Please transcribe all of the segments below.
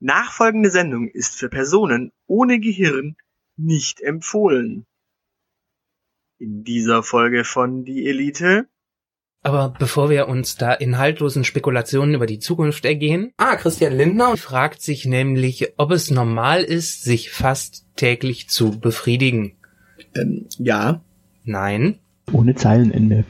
Nachfolgende Sendung ist für Personen ohne Gehirn nicht empfohlen. In dieser Folge von Die Elite. Aber bevor wir uns da in haltlosen Spekulationen über die Zukunft ergehen, ah, Christian Lindner fragt sich nämlich, ob es normal ist, sich fast täglich zu befriedigen. Ähm, ja. Nein. Ohne Zeilenende.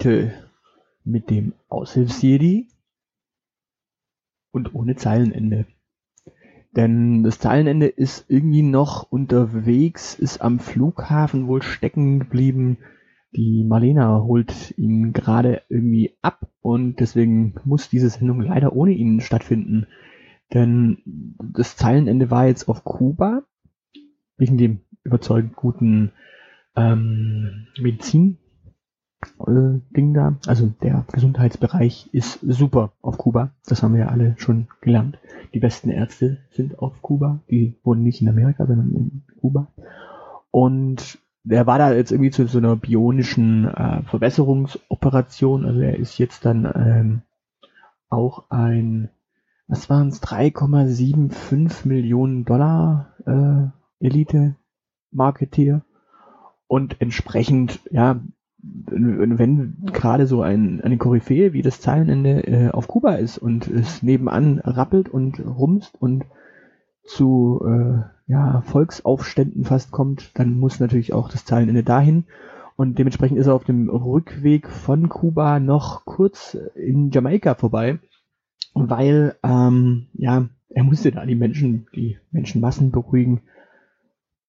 Elite mit dem Aushilfsjedi und ohne Zeilenende. Denn das Zeilenende ist irgendwie noch unterwegs, ist am Flughafen wohl stecken geblieben. Die Marlena holt ihn gerade irgendwie ab und deswegen muss diese Sendung leider ohne ihn stattfinden. Denn das Zeilenende war jetzt auf Kuba, wegen dem überzeugend guten ähm, Medizin Ding da. Also der Gesundheitsbereich ist super auf Kuba. Das haben wir ja alle schon gelernt. Die besten Ärzte sind auf Kuba. Die wurden nicht in Amerika, sondern in Kuba. Und der war da jetzt irgendwie zu so einer bionischen äh, Verbesserungsoperation. Also er ist jetzt dann ähm, auch ein, was waren es, 3,75 Millionen Dollar äh, Elite-Marketeer. Und entsprechend, ja, wenn, gerade so ein, eine Koryphäe wie das Zeilenende äh, auf Kuba ist und es nebenan rappelt und rumst und zu äh, ja, Volksaufständen fast kommt, dann muss natürlich auch das Zeilenende dahin. Und dementsprechend ist er auf dem Rückweg von Kuba noch kurz in Jamaika vorbei, weil ähm, ja, er musste da die Menschen, die Menschenmassen beruhigen.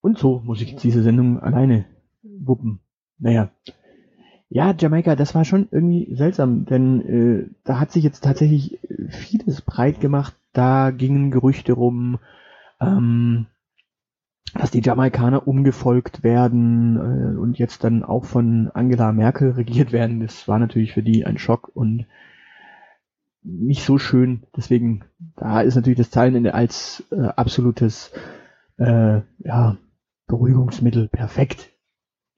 Und so muss ich diese Sendung alleine wuppen. Naja. Ja, Jamaika, das war schon irgendwie seltsam, denn äh, da hat sich jetzt tatsächlich vieles breit gemacht. Da gingen Gerüchte rum, ähm, dass die Jamaikaner umgefolgt werden äh, und jetzt dann auch von Angela Merkel regiert werden. Das war natürlich für die ein Schock und nicht so schön. Deswegen, da ist natürlich das Zeilenende als äh, absolutes äh, ja, Beruhigungsmittel perfekt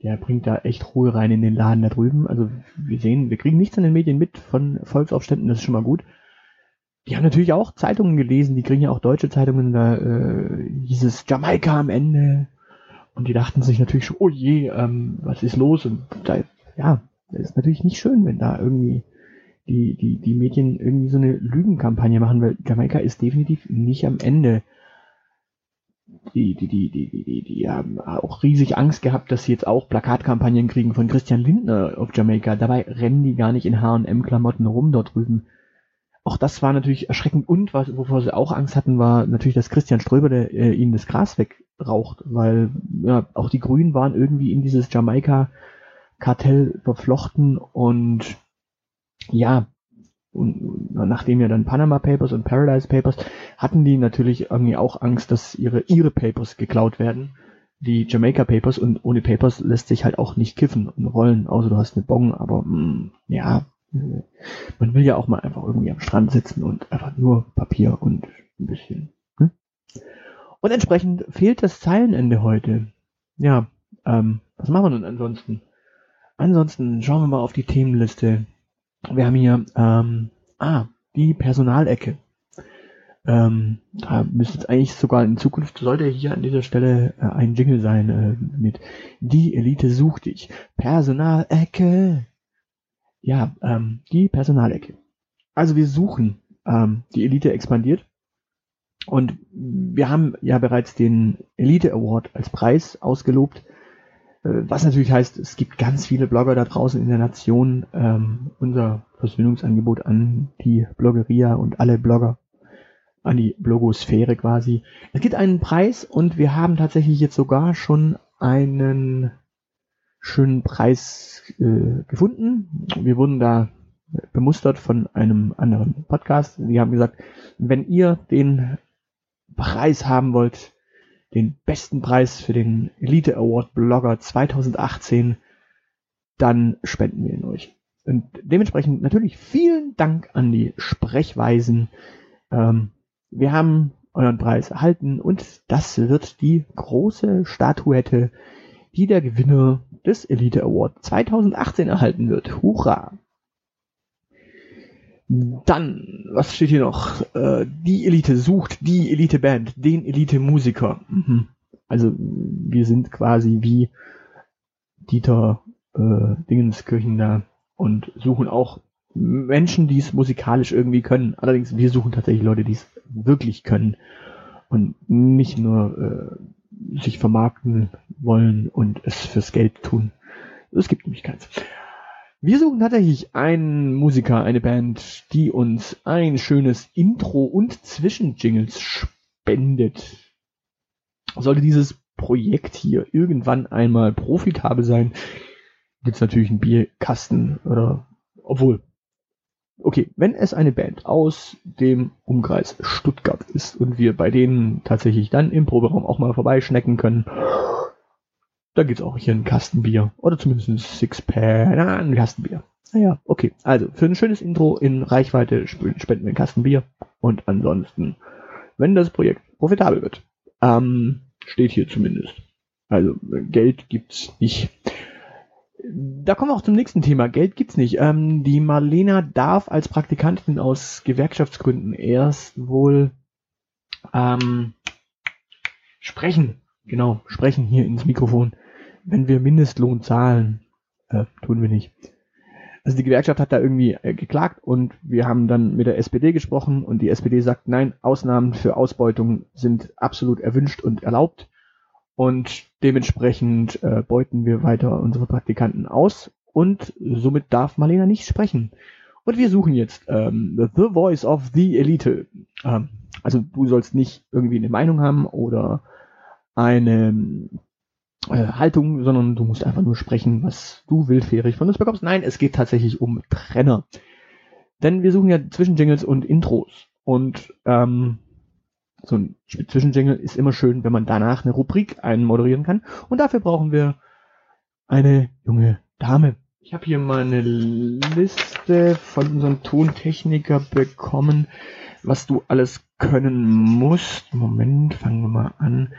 der bringt da echt Ruhe rein in den Laden da drüben. Also wir sehen, wir kriegen nichts an den Medien mit von Volksaufständen, das ist schon mal gut. Die haben natürlich auch Zeitungen gelesen, die kriegen ja auch deutsche Zeitungen, da äh, hieß es Jamaika am Ende. Und die dachten sich natürlich schon, oh je, ähm, was ist los? Und da, ja, das ist natürlich nicht schön, wenn da irgendwie die, die, die Medien irgendwie so eine Lügenkampagne machen, weil Jamaika ist definitiv nicht am Ende die, die, die, die, die, die, die haben auch riesig Angst gehabt, dass sie jetzt auch Plakatkampagnen kriegen von Christian Lindner auf Jamaika. Dabei rennen die gar nicht in H&M-Klamotten rum dort drüben. Auch das war natürlich erschreckend und was, wovor sie auch Angst hatten, war natürlich, dass Christian Ströber der, äh, ihnen das Gras wegraucht, weil ja, auch die Grünen waren irgendwie in dieses Jamaika-Kartell verflochten und ja, und nachdem ja dann Panama Papers und Paradise Papers, hatten die natürlich irgendwie auch Angst, dass ihre, ihre Papers geklaut werden. Die Jamaica Papers und ohne Papers lässt sich halt auch nicht kiffen und rollen, außer du hast eine Bong, aber mh, mm, ja, man will ja auch mal einfach irgendwie am Strand sitzen und einfach nur Papier und ein bisschen. Hm? Und entsprechend fehlt das Zeilenende heute. Ja, ähm, was machen wir nun ansonsten? Ansonsten schauen wir mal auf die Themenliste. Wir haben hier, ähm, ah, die Personalecke. Ähm, da müsste es eigentlich sogar in Zukunft, sollte hier an dieser Stelle äh, ein Jingle sein äh, mit Die Elite sucht dich. Personalecke. Ja, ähm, die Personalecke. Also wir suchen, ähm, die Elite expandiert. Und wir haben ja bereits den Elite Award als Preis ausgelobt. Äh, was natürlich heißt, es gibt ganz viele Blogger da draußen in der Nation. Ähm, unser Versöhnungsangebot an die Bloggeria und alle Blogger, an die Blogosphäre quasi. Es gibt einen Preis und wir haben tatsächlich jetzt sogar schon einen schönen Preis äh, gefunden. Wir wurden da bemustert von einem anderen Podcast. Die haben gesagt, wenn ihr den Preis haben wollt, den besten Preis für den Elite Award Blogger 2018, dann spenden wir ihn euch. Und dementsprechend natürlich vielen Dank an die Sprechweisen. Ähm, wir haben euren Preis erhalten und das wird die große Statuette, die der Gewinner des Elite Award 2018 erhalten wird. Hurra! Dann, was steht hier noch? Äh, die Elite sucht die Elite-Band, den Elite-Musiker. Mhm. Also wir sind quasi wie Dieter äh, Dingenskirchen da und suchen auch Menschen, die es musikalisch irgendwie können. Allerdings, wir suchen tatsächlich Leute, die es wirklich können und nicht nur äh, sich vermarkten wollen und es fürs Geld tun. Es gibt nämlich keins. Wir suchen tatsächlich einen Musiker, eine Band, die uns ein schönes Intro und Zwischenjingles spendet. Sollte dieses Projekt hier irgendwann einmal profitabel sein, gibt's natürlich einen Bierkasten oder obwohl. Okay, wenn es eine Band aus dem Umkreis Stuttgart ist und wir bei denen tatsächlich dann im Proberaum auch mal vorbeischnecken können, da gibt's auch hier ein Kastenbier. Oder zumindest ein Sixpack. Na, ein Kastenbier. Naja, okay. Also, für ein schönes Intro in Reichweite spenden wir ein Kastenbier. Und ansonsten, wenn das Projekt profitabel wird, ähm, steht hier zumindest. Also, Geld gibt's nicht. Da kommen wir auch zum nächsten Thema. Geld gibt's nicht. Ähm, die Marlena darf als Praktikantin aus Gewerkschaftsgründen erst wohl ähm, sprechen. Genau, sprechen hier ins Mikrofon wenn wir Mindestlohn zahlen, äh, tun wir nicht. Also die Gewerkschaft hat da irgendwie äh, geklagt und wir haben dann mit der SPD gesprochen und die SPD sagt, nein, Ausnahmen für Ausbeutung sind absolut erwünscht und erlaubt und dementsprechend äh, beuten wir weiter unsere Praktikanten aus und somit darf Marlena nicht sprechen. Und wir suchen jetzt ähm, The Voice of the Elite. Ähm, also du sollst nicht irgendwie eine Meinung haben oder eine äh, Haltung, sondern du musst einfach nur sprechen, was du willfährig von uns bekommst. Nein, es geht tatsächlich um Trenner. Denn wir suchen ja Zwischenjingles und Intros. Und ähm, so ein Zwischenjingle ist immer schön, wenn man danach eine Rubrik einmoderieren kann. Und dafür brauchen wir eine junge Dame. Ich habe hier mal eine Liste von unserem Tontechniker bekommen, was du alles können musst. Moment, fangen wir mal an.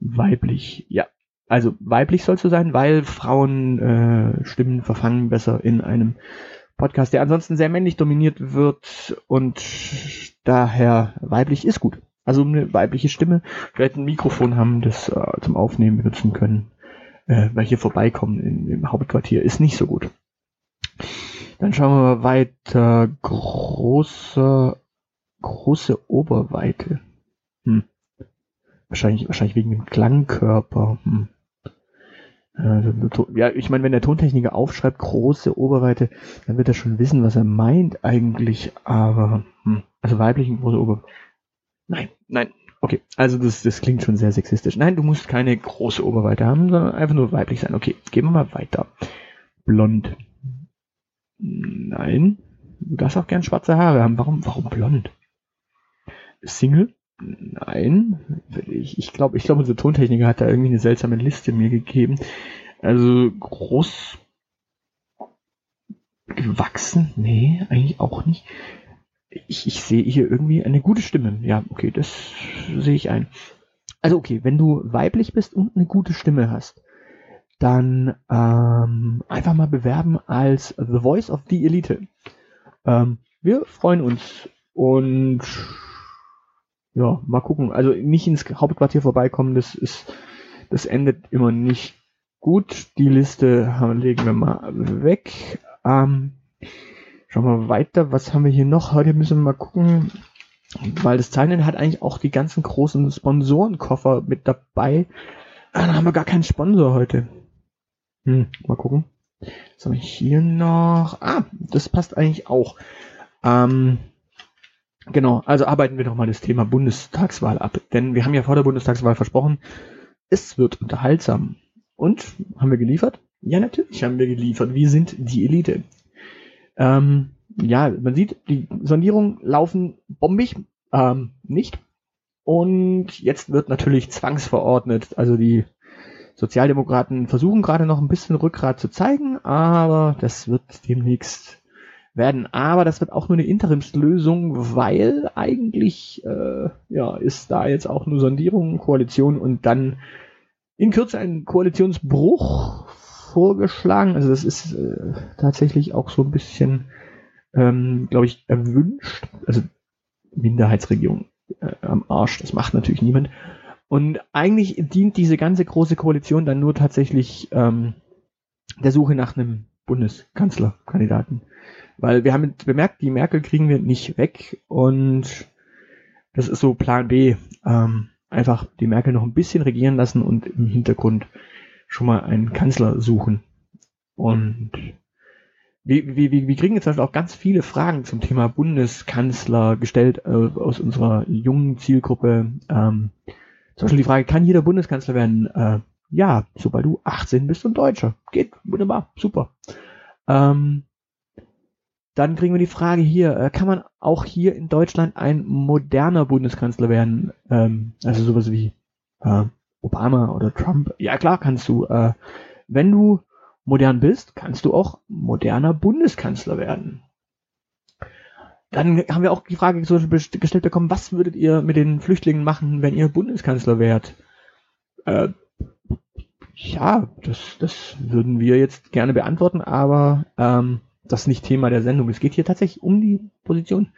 Weiblich. Ja, also weiblich sollst du sein, weil Frauen äh, Stimmen verfangen besser in einem Podcast, der ansonsten sehr männlich dominiert wird und daher weiblich ist gut. Also eine weibliche Stimme, vielleicht ein Mikrofon haben, das äh, zum Aufnehmen benutzen können, äh, weil hier vorbeikommen in, im Hauptquartier ist nicht so gut. Dann schauen wir mal weiter. Große, große Oberweite. Hm. Wahrscheinlich, wahrscheinlich wegen dem Klangkörper. Hm. Äh, ja, ich meine, wenn der Tontechniker aufschreibt, große Oberweite, dann wird er schon wissen, was er meint eigentlich, aber, hm, also weiblichen große Oberweite. Nein, nein, okay, also das, das klingt schon sehr sexistisch. Nein, du musst keine große Oberweite haben, sondern einfach nur weiblich sein. Okay, gehen wir mal weiter. Blond. Nein, du darfst auch gern schwarze Haare haben. Warum, warum blond? Single? Nein, ich, ich glaube, ich glaube, unser Tontechniker hat da irgendwie eine seltsame Liste mir gegeben. Also groß gewachsen? Nee, eigentlich auch nicht. Ich, ich sehe hier irgendwie eine gute Stimme. Ja, okay, das sehe ich ein. Also okay, wenn du weiblich bist und eine gute Stimme hast, dann ähm, einfach mal bewerben als The Voice of the Elite. Ähm, wir freuen uns und ja, mal gucken. Also nicht ins Hauptquartier vorbeikommen, das ist, das endet immer nicht gut. Die Liste legen wir mal weg. Ähm, schauen wir weiter. Was haben wir hier noch? Heute müssen wir mal gucken, weil das Zeichnen hat eigentlich auch die ganzen großen Sponsorenkoffer mit dabei. Ah, dann haben wir gar keinen Sponsor heute. Hm, mal gucken. Was habe ich hier noch? Ah, das passt eigentlich auch. Ähm, genau, also arbeiten wir doch mal das Thema Bundestagswahl ab. Denn wir haben ja vor der Bundestagswahl versprochen, es wird unterhaltsam. Und haben wir geliefert? Ja, natürlich haben wir geliefert. Wir sind die Elite. Ähm, ja, man sieht, die Sondierungen laufen bombig, ähm, nicht. Und jetzt wird natürlich zwangsverordnet. Also die Sozialdemokraten versuchen gerade noch ein bisschen Rückgrat zu zeigen, aber das wird demnächst werden. Aber das wird auch nur eine Interimslösung, weil eigentlich äh, ja, ist da jetzt auch nur Sondierung, Koalition und dann in Kürze ein Koalitionsbruch vorgeschlagen. Also das ist äh, tatsächlich auch so ein bisschen, ähm, glaube ich, erwünscht. Also Minderheitsregierung äh, am Arsch, das macht natürlich niemand. Und eigentlich dient diese ganze große Koalition dann nur tatsächlich ähm, der Suche nach einem Bundeskanzlerkandidaten. Weil wir haben bemerkt, die Merkel kriegen wir nicht weg und das ist so Plan B. Ähm, einfach die Merkel noch ein bisschen regieren lassen und im Hintergrund schon mal einen Kanzler suchen. Und wir, wir, wir kriegen jetzt auch ganz viele Fragen zum Thema Bundeskanzler gestellt äh, aus unserer jungen Zielgruppe. Ähm, zum Beispiel die Frage, kann jeder Bundeskanzler werden? Äh, ja, sobald du 18 bist und Deutscher. Geht, wunderbar, super. Ähm, dann kriegen wir die Frage hier, äh, kann man auch hier in Deutschland ein moderner Bundeskanzler werden? Ähm, also sowas wie äh, Obama oder Trump. Ja klar kannst du. Äh, wenn du modern bist, kannst du auch moderner Bundeskanzler werden. Dann haben wir auch die Frage gestellt bekommen, was würdet ihr mit den Flüchtlingen machen, wenn ihr Bundeskanzler wärt? Äh, ja, das, das würden wir jetzt gerne beantworten, aber ähm, das ist nicht Thema der Sendung. Es geht hier tatsächlich um die Position.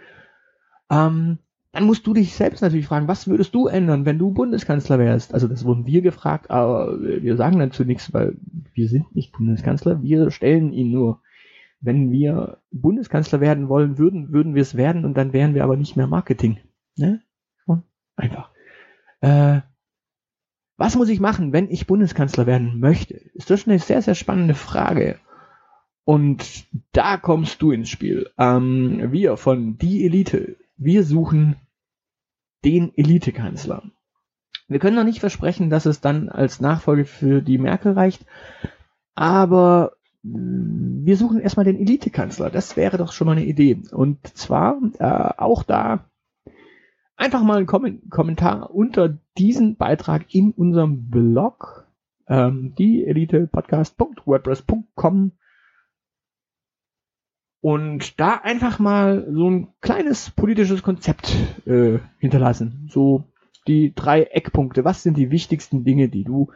Ähm, dann musst du dich selbst natürlich fragen, was würdest du ändern, wenn du Bundeskanzler wärst? Also das wurden wir gefragt, aber wir sagen dazu nichts, weil wir sind nicht Bundeskanzler, wir stellen ihn nur. Wenn wir Bundeskanzler werden wollen würden, würden wir es werden und dann wären wir aber nicht mehr Marketing. Ne? Einfach. Äh, was muss ich machen, wenn ich Bundeskanzler werden möchte? Ist das eine sehr, sehr spannende Frage. Und da kommst du ins Spiel. Ähm, wir von Die Elite, wir suchen den Elitekanzler. Wir können noch nicht versprechen, dass es dann als Nachfolge für die Merkel reicht, aber wir suchen erstmal den Elitekanzler. Das wäre doch schon mal eine Idee. Und zwar äh, auch da einfach mal einen Kom Kommentar unter diesen Beitrag in unserem Blog, ähm, die elitepodcast.wordpress.com und da einfach mal so ein kleines politisches Konzept äh, hinterlassen. So die drei Eckpunkte. Was sind die wichtigsten Dinge, die du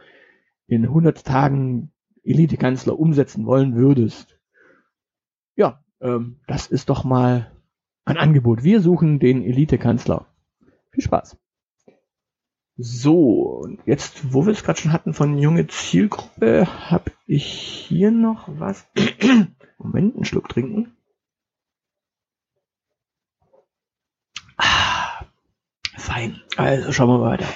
in 100 Tagen Elite-Kanzler umsetzen wollen würdest? Ja, ähm, das ist doch mal ein Angebot. Wir suchen den Elite-Kanzler. Viel Spaß. So, und jetzt, wo wir es gerade schon hatten von junge Zielgruppe, habe ich hier noch was. Moment, einen Schluck trinken. Fein. Also schauen wir weiter.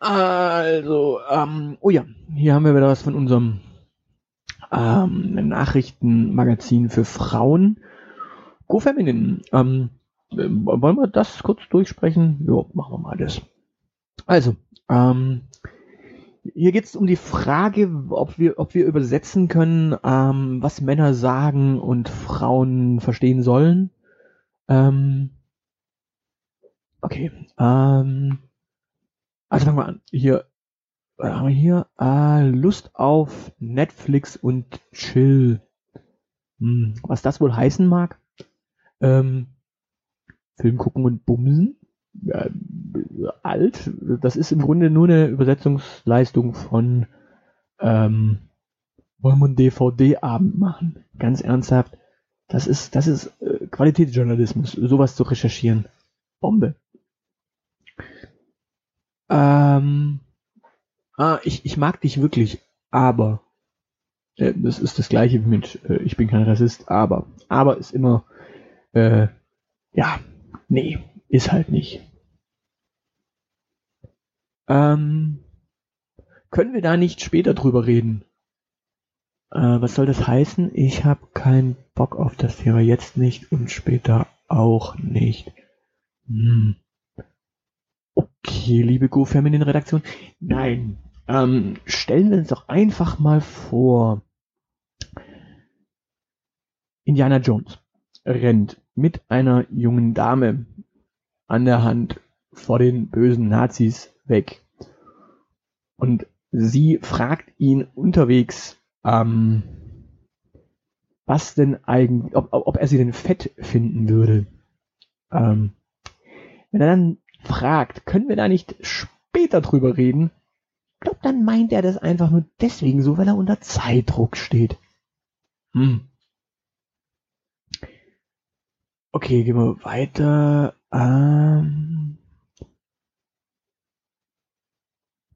Also, ähm, oh ja, hier haben wir wieder was von unserem ähm, Nachrichtenmagazin für Frauen. Go Feminine. Ähm, wollen wir das kurz durchsprechen? Ja, machen wir mal das. Also, ähm, hier geht es um die Frage, ob wir, ob wir übersetzen können, ähm, was Männer sagen und Frauen verstehen sollen. Ähm, Okay. Ähm, also fangen wir an. Hier, was haben wir hier? Äh, Lust auf Netflix und Chill. Hm, was das wohl heißen mag? Ähm, Film gucken und bumsen. Äh, alt. Das ist im Grunde nur eine Übersetzungsleistung von ähm, wollen wir einen DVD-Abend machen. Ganz ernsthaft. Das ist, das ist äh, Qualitätsjournalismus, sowas zu recherchieren. Bombe. Ähm, ah, ich, ich mag dich wirklich, aber äh, das ist das gleiche wie mit äh, ich bin kein Rassist, aber. Aber ist immer äh, ja, nee, ist halt nicht. Ähm, Können wir da nicht später drüber reden? Äh, was soll das heißen? Ich habe keinen Bock auf das Thema jetzt nicht und später auch nicht. Hm. Okay, liebe Go-Feminine-Redaktion. Nein. Ähm, stellen wir uns doch einfach mal vor. Indiana Jones rennt mit einer jungen Dame an der Hand vor den bösen Nazis weg. Und sie fragt ihn unterwegs, ähm, was denn eigentlich, ob, ob er sie denn fett finden würde. Ähm, wenn er dann fragt, können wir da nicht später drüber reden? Ich glaube, dann meint er das einfach nur deswegen so, weil er unter Zeitdruck steht. Hm. Okay, gehen wir weiter. Ähm,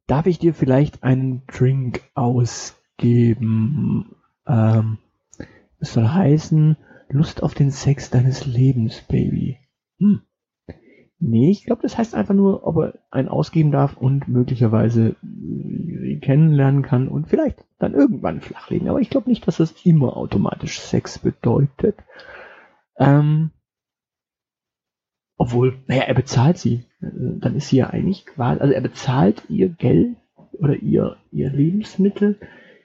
darf ich dir vielleicht einen Drink ausgeben? Ähm, es soll heißen, Lust auf den Sex deines Lebens, Baby. Hm. Nee, ich glaube, das heißt einfach nur, ob er einen ausgeben darf und möglicherweise sie kennenlernen kann und vielleicht dann irgendwann flachlegen. Aber ich glaube nicht, dass das immer automatisch Sex bedeutet. Ähm, obwohl, naja, er bezahlt sie. Dann ist sie ja eigentlich quasi, also er bezahlt ihr Geld oder ihr, ihr Lebensmittel,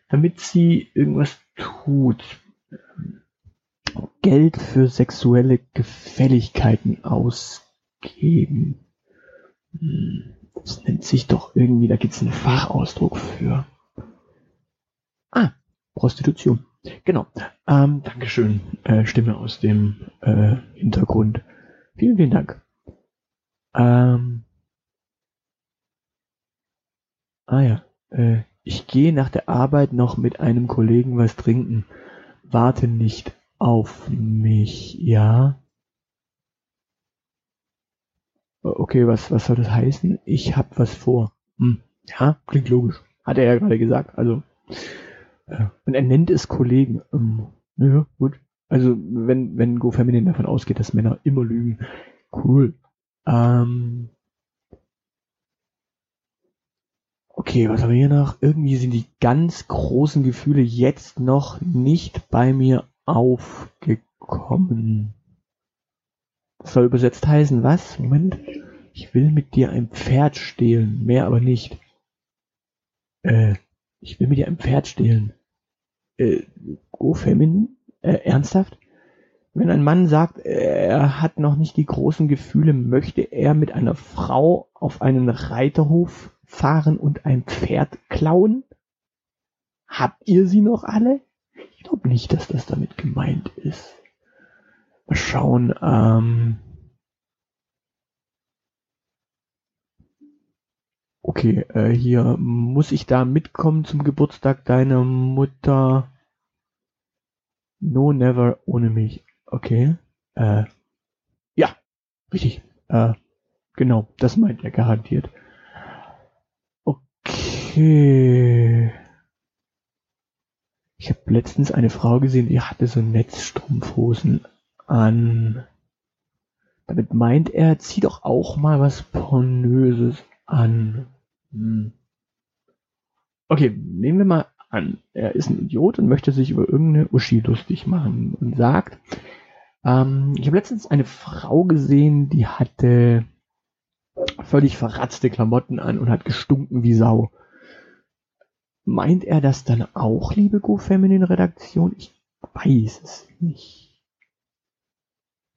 damit sie irgendwas tut. Geld für sexuelle Gefälligkeiten ausgeben. Hm, das nennt sich doch irgendwie, da gibt es einen Fachausdruck für. Ah, Prostitution. Genau. Ähm, Dankeschön, äh, Stimme aus dem äh, Hintergrund. Vielen, vielen Dank. Ähm, ah ja, äh, ich gehe nach der Arbeit noch mit einem Kollegen was trinken. Warte nicht auf mich, ja? Okay, was, was soll das heißen? Ich hab was vor. Hm, ja, klingt logisch. Hat er ja gerade gesagt. Also, äh, und er nennt es Kollegen. Ähm, ja, gut. Also, wenn, wenn GoFeminin davon ausgeht, dass Männer immer lügen. Cool. Ähm, okay, was haben wir hier noch? Irgendwie sind die ganz großen Gefühle jetzt noch nicht bei mir aufgekommen. Das soll übersetzt heißen, was? Moment. Ich will mit dir ein Pferd stehlen, mehr aber nicht. Äh, ich will mit dir ein Pferd stehlen. Äh, go feminine? Äh, ernsthaft? Wenn ein Mann sagt, er hat noch nicht die großen Gefühle, möchte er mit einer Frau auf einen Reiterhof fahren und ein Pferd klauen? Habt ihr sie noch alle? Ich glaube nicht, dass das damit gemeint ist. Mal schauen. Ähm okay, äh, hier muss ich da mitkommen zum Geburtstag deiner Mutter. No, never ohne mich. Okay. Äh, ja, richtig. Äh, genau, das meint er garantiert. Okay. Ich habe letztens eine Frau gesehen, die hatte so Netzstrumpfhosen an. Damit meint er, zieh doch auch mal was Pornöses an. Hm. Okay, nehmen wir mal an, er ist ein Idiot und möchte sich über irgendeine Uschi lustig machen und sagt, ähm, ich habe letztens eine Frau gesehen, die hatte völlig verratzte Klamotten an und hat gestunken wie Sau. Meint er das dann auch, liebe Go-Feminine-Redaktion? Ich weiß es nicht.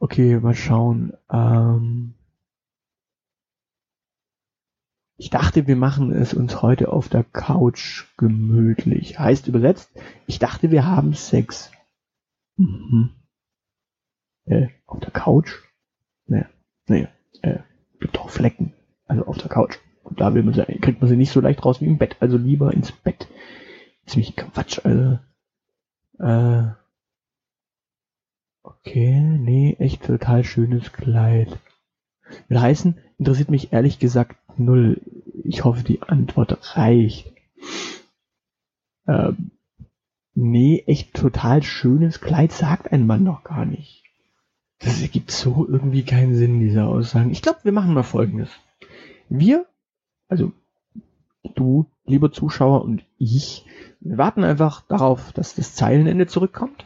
Okay, mal schauen. Ähm ich dachte, wir machen es uns heute auf der Couch gemütlich. Heißt übersetzt, ich dachte, wir haben Sex. Mhm. Äh, auf der Couch? Nee, nee, äh, gibt doch Flecken. Also auf der Couch. Da man sie, kriegt man sie nicht so leicht raus wie im Bett. Also lieber ins Bett. Ziemlich Quatsch, also. Äh, okay, nee, echt total schönes Kleid. Will heißen, interessiert mich ehrlich gesagt null. Ich hoffe, die Antwort reicht. Ähm, nee, echt total schönes Kleid sagt ein Mann doch gar nicht. Das ergibt so irgendwie keinen Sinn, diese Aussagen. Ich glaube, wir machen mal Folgendes. Wir, also du, lieber Zuschauer und ich, wir warten einfach darauf, dass das Zeilenende zurückkommt.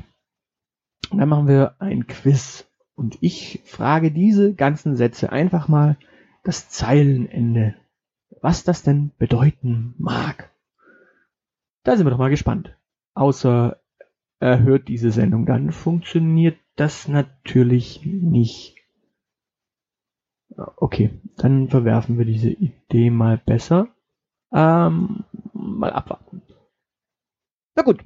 Und dann machen wir ein Quiz. Und ich frage diese ganzen Sätze einfach mal das Zeilenende. Was das denn bedeuten mag. Da sind wir doch mal gespannt. Außer er hört diese Sendung, dann funktioniert das natürlich nicht. Okay, dann verwerfen wir diese Idee mal besser. Ähm, mal abwarten. Na gut,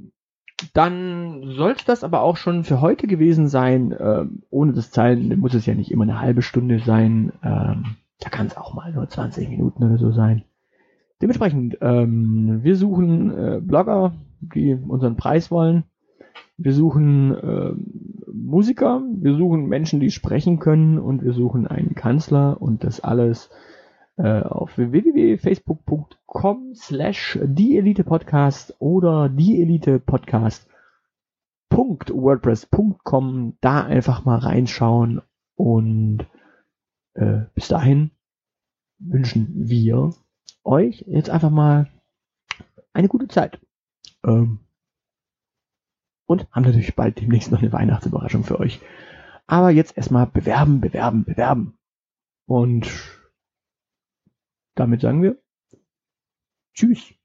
dann soll es das aber auch schon für heute gewesen sein. Ähm, ohne das Zeilen muss es ja nicht immer eine halbe Stunde sein. Ähm, da kann es auch mal nur 20 Minuten oder so sein. Dementsprechend, ähm, wir suchen äh, Blogger, die unseren Preis wollen. Wir suchen äh, Musiker, wir suchen Menschen, die sprechen können und wir suchen einen Kanzler und das alles äh, auf www.facebook.com slash die Elite Podcast oder die Elite Podcast .wordpress.com da einfach mal reinschauen und äh, bis dahin wünschen wir euch jetzt einfach mal eine gute Zeit. Ähm, und haben natürlich bald demnächst noch eine Weihnachtsüberraschung für euch. Aber jetzt erstmal bewerben, bewerben, bewerben. Und damit sagen wir Tschüss.